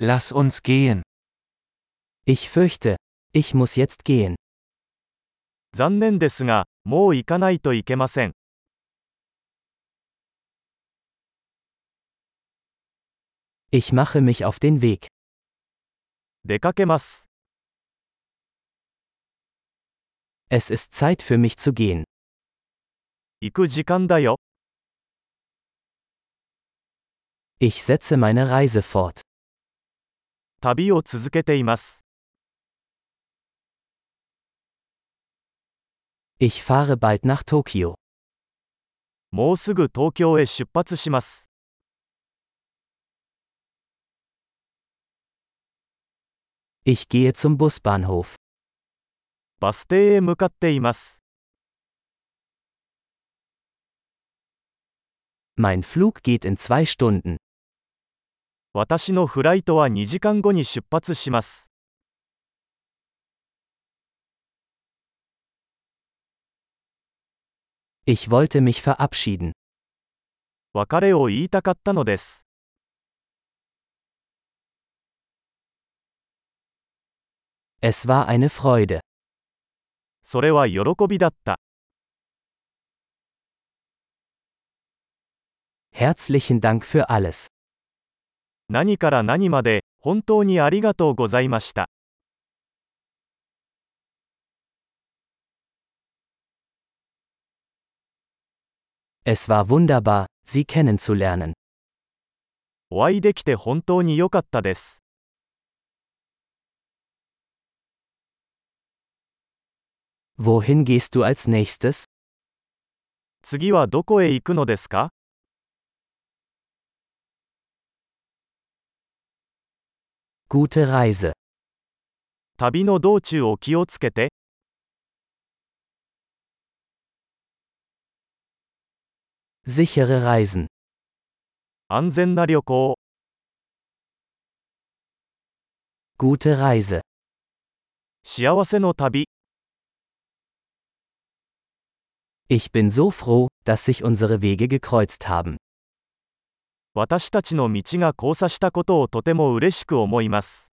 Lass uns gehen. Ich fürchte, ich muss jetzt gehen. 残念ですが、もう行かないといけません。 Ich mache mich auf den Weg. 出かけます。 Es ist Zeit für mich zu gehen. 行く時間だよ。 Ich setze meine Reise fort. 旅を続けています。 Ich fahre bald nach Tokio. もうすぐ東京へ出発します。 Ich gehe zum Busbahnhof. バス停へ向かっています。 Mein Flug geht in zwei Stunden. 私のフライトは2時間後に出発します。Ich wollte mich verabschieden. 別れを言いたかったのです。Es war eine Freude. それは喜びだった。Herzlichen Dank für alles. 何から何まで、本当にありがとうございました。Es war wunderbar, Sie kennenzulernen. お会いできて本当に良かったです。Wohin gehst du als nächstes? 次はどこへ行くのですか Gute Reise. 旅の道中を気をつけて、 Sichere Reisen. 安全な旅行を、 Gute Reise. 幸せの旅。 Ich bin so froh, dass sich unsere Wege gekreuzt haben. 私たちの道が交差したことをとても嬉しく思います。